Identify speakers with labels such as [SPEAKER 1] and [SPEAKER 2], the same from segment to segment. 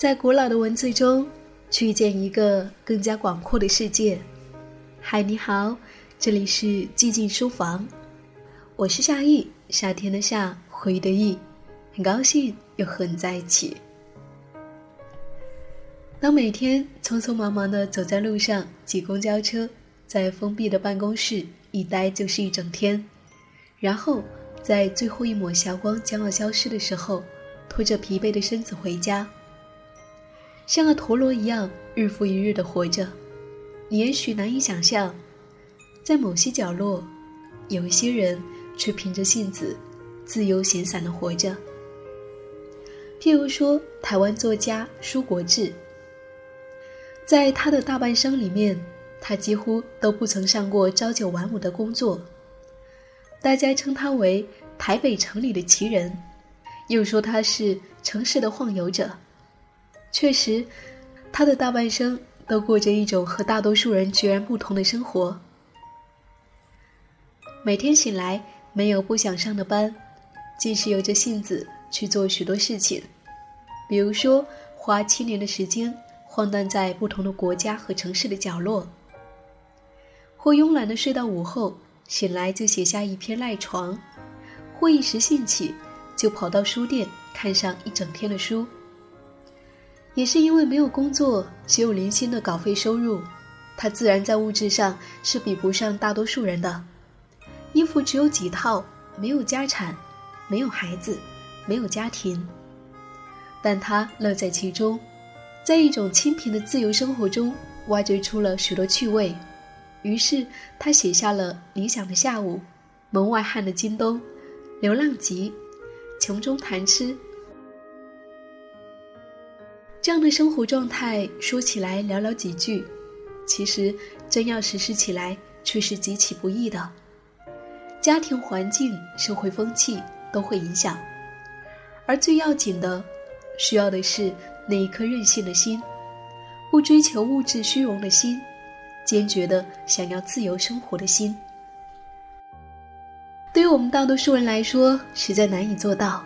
[SPEAKER 1] 在古老的文字中，去遇见一个更加广阔的世界。嗨，你好，这里是寂静书房，我是夏意，夏天的夏，回忆的忆，很高兴又和你在一起。当每天匆匆忙忙的走在路上，挤公交车，在封闭的办公室一待就是一整天，然后在最后一抹霞光将要消失的时候，拖着疲惫的身子回家。像个陀螺一样，日复一日的活着，你也许难以想象，在某些角落，有一些人却凭着性子，自由闲散的活着。譬如说，台湾作家舒国治，在他的大半生里面，他几乎都不曾上过朝九晚五的工作，大家称他为台北城里的奇人，又说他是城市的晃游者。确实，他的大半生都过着一种和大多数人截然不同的生活。每天醒来没有不想上的班，即使有着性子去做许多事情，比如说花七年的时间晃荡在不同的国家和城市的角落，或慵懒的睡到午后，醒来就写下一篇赖床，或一时兴起就跑到书店看上一整天的书。也是因为没有工作，只有零星的稿费收入，他自然在物质上是比不上大多数人的。衣服只有几套，没有家产，没有孩子，没有家庭，但他乐在其中，在一种清贫的自由生活中挖掘出了许多趣味。于是他写下了《理想的下午》《门外汉的京东》《流浪集》《穷中谈吃》。这样的生活状态说起来寥寥几句，其实真要实施起来却是极其不易的。家庭环境、社会风气都会影响，而最要紧的，需要的是那一颗任性的心，不追求物质虚荣的心，坚决的想要自由生活的心。对于我们大多数人来说，实在难以做到。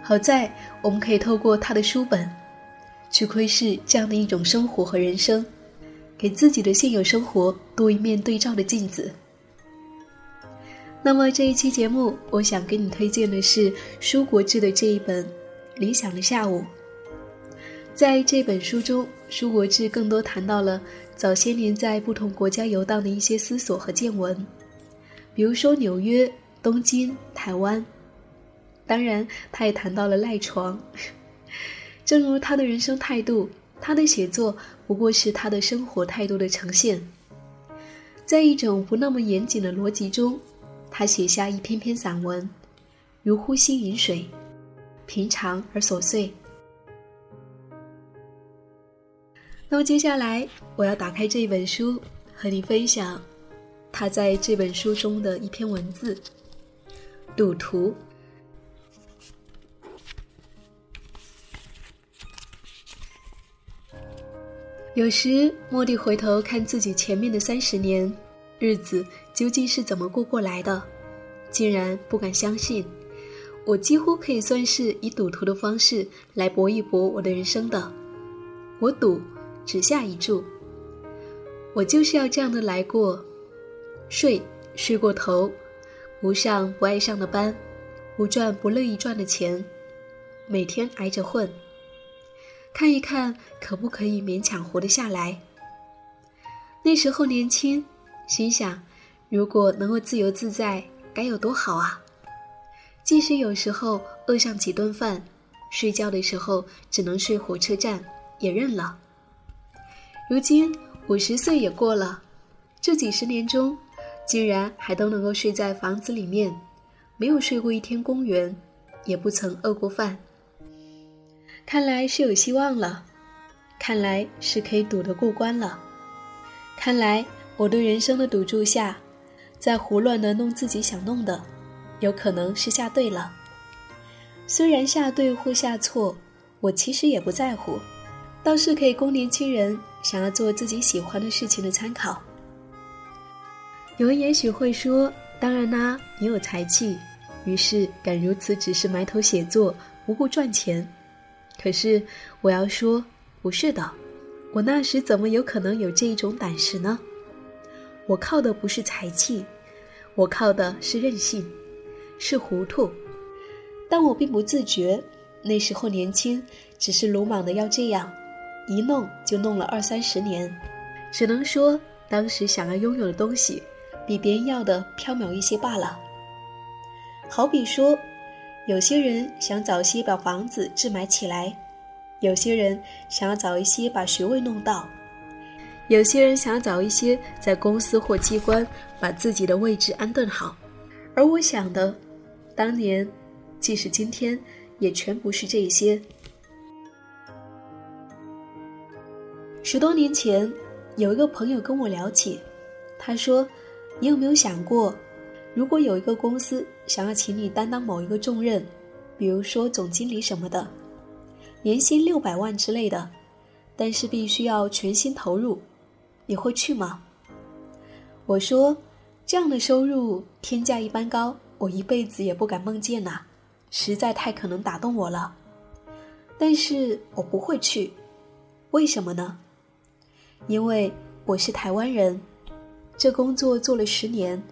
[SPEAKER 1] 好在我们可以透过他的书本。去窥视这样的一种生活和人生，给自己的现有生活多一面对照的镜子。那么这一期节目，我想给你推荐的是舒国治的这一本《理想的下午》。在这本书中，舒国治更多谈到了早些年在不同国家游荡的一些思索和见闻，比如说纽约、东京、台湾。当然，他也谈到了赖床。正如他的人生态度，他的写作不过是他的生活态度的呈现。在一种不那么严谨的逻辑中，他写下一篇篇散文，如呼吸饮水，平常而琐碎。那么接下来，我要打开这一本书，和你分享他在这本书中的一篇文字：赌徒。有时蓦地回头看自己前面的三十年，日子究竟是怎么过过来的，竟然不敢相信，我几乎可以算是以赌徒的方式来搏一搏我的人生的。我赌，只下一注。我就是要这样的来过，睡睡过头，不上不爱上的班，不赚不乐意赚的钱，每天挨着混。看一看，可不可以勉强活得下来？那时候年轻，心想，如果能够自由自在，该有多好啊！即使有时候饿上几顿饭，睡觉的时候只能睡火车站，也认了。如今五十岁也过了，这几十年中，竟然还都能够睡在房子里面，没有睡过一天公园，也不曾饿过饭。看来是有希望了，看来是可以赌得过关了，看来我对人生的赌注下，在胡乱的弄自己想弄的，有可能是下对了。虽然下对或下错，我其实也不在乎，倒是可以供年轻人想要做自己喜欢的事情的参考。有人也许会说，当然啦，你有才气，于是敢如此只是埋头写作，不顾赚钱。可是我要说，不是的，我那时怎么有可能有这一种胆识呢？我靠的不是才气，我靠的是任性，是糊涂。但我并不自觉，那时候年轻，只是鲁莽的要这样，一弄就弄了二三十年。只能说，当时想要拥有的东西，比别人要的缥缈一些罢了。好比说，有些人想早些把房子置买起来，有些人想要早一些把学位弄到。有些人想早一些在公司或机关把自己的位置安顿好，而我想的，当年，即使今天，也全不是这些。十多年前，有一个朋友跟我聊起，他说：“你有没有想过，如果有一个公司想要请你担当某一个重任，比如说总经理什么的，年薪六百万之类的，但是必须要全心投入。”你会去吗？我说，这样的收入天价一般高，我一辈子也不敢梦见呐，实在太可能打动我了。但是我不会去，为什么呢？因为我是台湾人，这工作做了十年，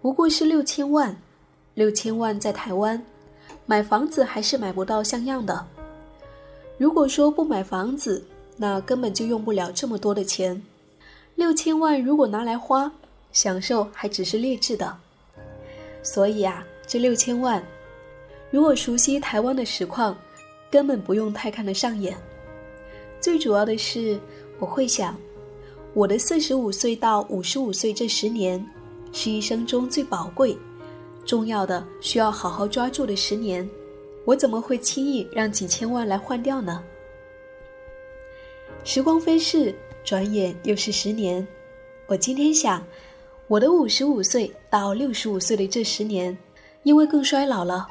[SPEAKER 1] 不过是六千万，六千万在台湾，买房子还是买不到像样的。如果说不买房子，那根本就用不了这么多的钱。六千万如果拿来花，享受还只是劣质的。所以啊，这六千万，如果熟悉台湾的实况，根本不用太看得上眼。最主要的是，我会想，我的四十五岁到五十五岁这十年，是一生中最宝贵、重要的、需要好好抓住的十年，我怎么会轻易让几千万来换掉呢？时光飞逝。转眼又是十年，我今天想，我的五十五岁到六十五岁的这十年，因为更衰老了，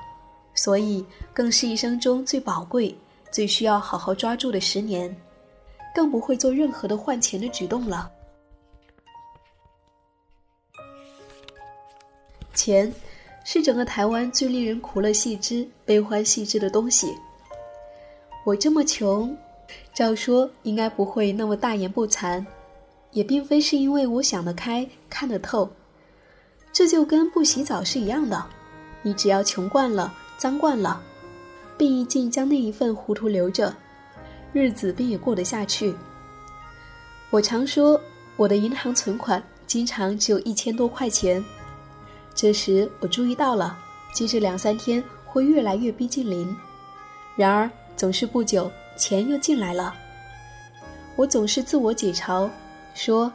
[SPEAKER 1] 所以更是一生中最宝贵、最需要好好抓住的十年，更不会做任何的换钱的举动了。钱，是整个台湾最令人苦乐细枝、悲欢细枝的东西。我这么穷。照说应该不会那么大言不惭，也并非是因为我想得开、看得透。这就跟不洗澡是一样的，你只要穷惯了、脏惯了，并一尽将那一份糊涂留着，日子便也过得下去。我常说我的银行存款经常只有一千多块钱，这时我注意到了，接着两三天会越来越逼近零，然而总是不久。钱又进来了，我总是自我解嘲，说：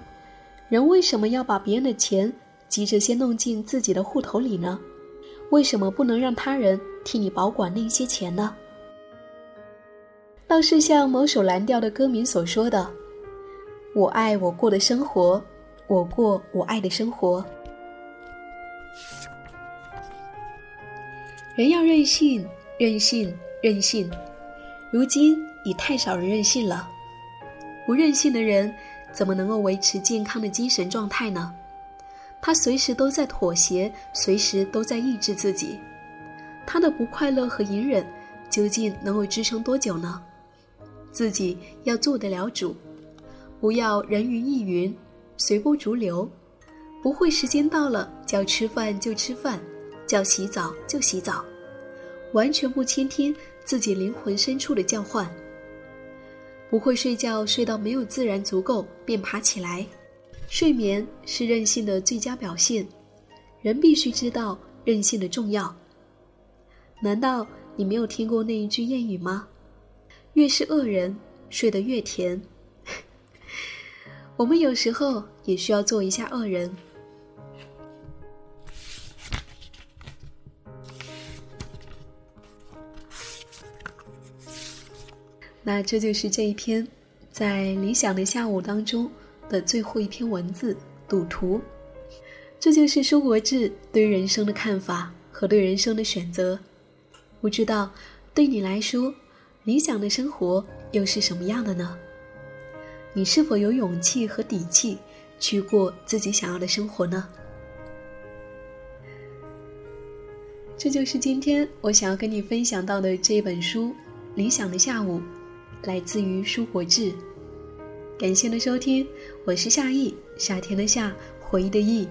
[SPEAKER 1] 人为什么要把别人的钱急着先弄进自己的户头里呢？为什么不能让他人替你保管那些钱呢？倒是像某首蓝调的歌名所说的：“我爱我过的生活，我过我爱的生活。”人要任性，任性，任性。如今。已太少人任性了，不任性的人怎么能够维持健康的精神状态呢？他随时都在妥协，随时都在抑制自己，他的不快乐和隐忍究竟能够支撑多久呢？自己要做得了主，不要人云亦云，随波逐流，不会时间到了叫吃饭就吃饭，叫洗澡就洗澡，完全不倾听自己灵魂深处的叫唤。不会睡觉，睡到没有自然足够便爬起来。睡眠是任性的最佳表现。人必须知道任性的重要。难道你没有听过那一句谚语吗？越是恶人，睡得越甜。我们有时候也需要做一下恶人。那这就是这一篇，在理想的下午当中的最后一篇文字赌徒。这就是舒国志对人生的看法和对人生的选择。不知道对你来说，理想的生活又是什么样的呢？你是否有勇气和底气去过自己想要的生活呢？这就是今天我想要跟你分享到的这本书。理想的下午，来自于舒活志。感谢的收听，我是夏意，夏天的夏，回忆的忆。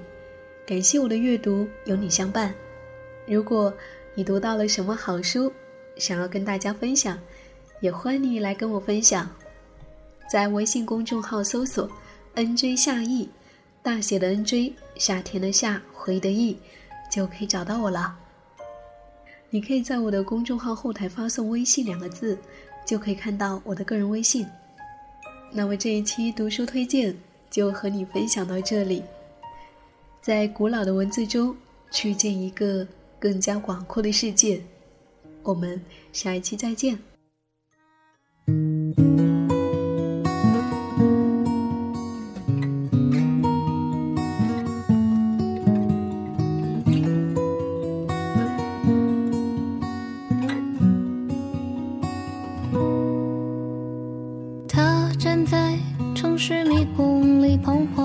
[SPEAKER 1] 感谢我的阅读有你相伴。如果你读到了什么好书，想要跟大家分享，也欢迎你来跟我分享。在微信公众号搜索 “nj 夏意”，大写的 “nj”，夏天的夏，回忆的忆，就可以找到我了。你可以在我的公众号后台发送“微信”两个字，就可以看到我的个人微信。那么这一期读书推荐就和你分享到这里。在古老的文字中去见一个更加广阔的世界。我们下一期再见。
[SPEAKER 2] 站在城市迷宫里彷徨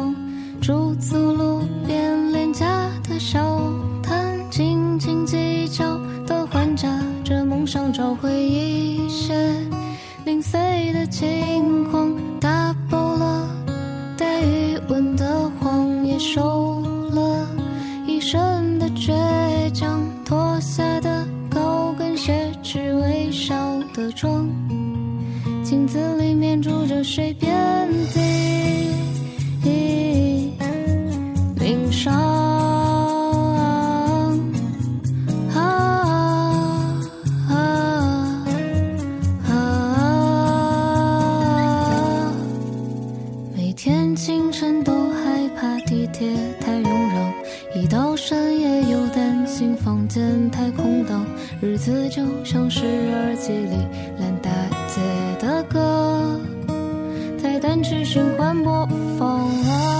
[SPEAKER 2] 镜子里面住着谁？遍地鳞伤。啊啊啊,啊！每天清晨都害怕地铁太拥挤，一到深夜又担心房间太空荡，日子就像是耳机里烂带。写的歌，在单曲循环播放了。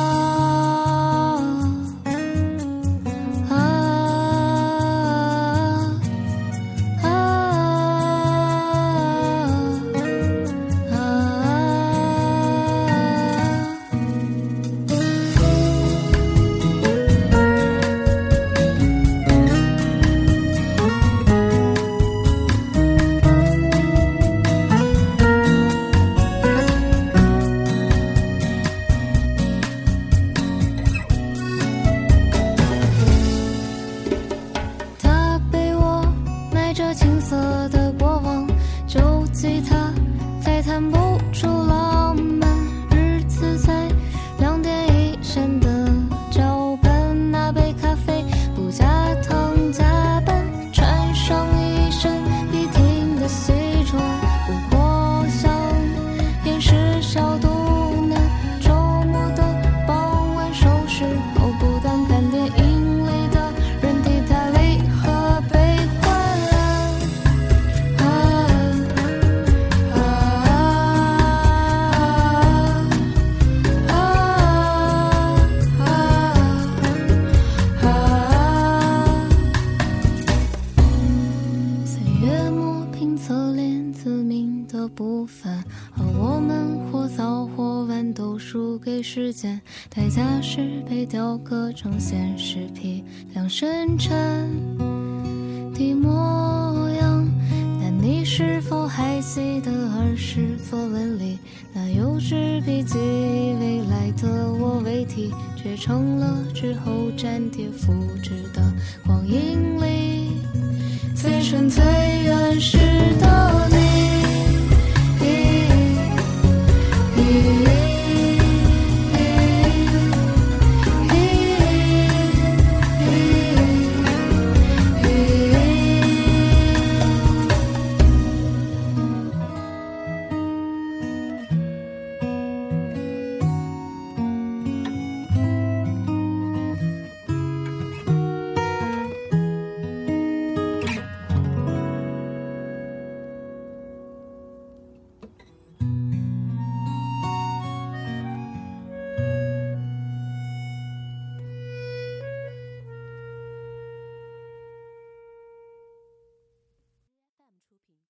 [SPEAKER 2] 时间代价是被雕刻成现实批量生产的模样。但你是否还记得儿时作文里那幼稚笔记？未来的我为题，却成了之后粘贴复制的光阴里最纯最原始的你。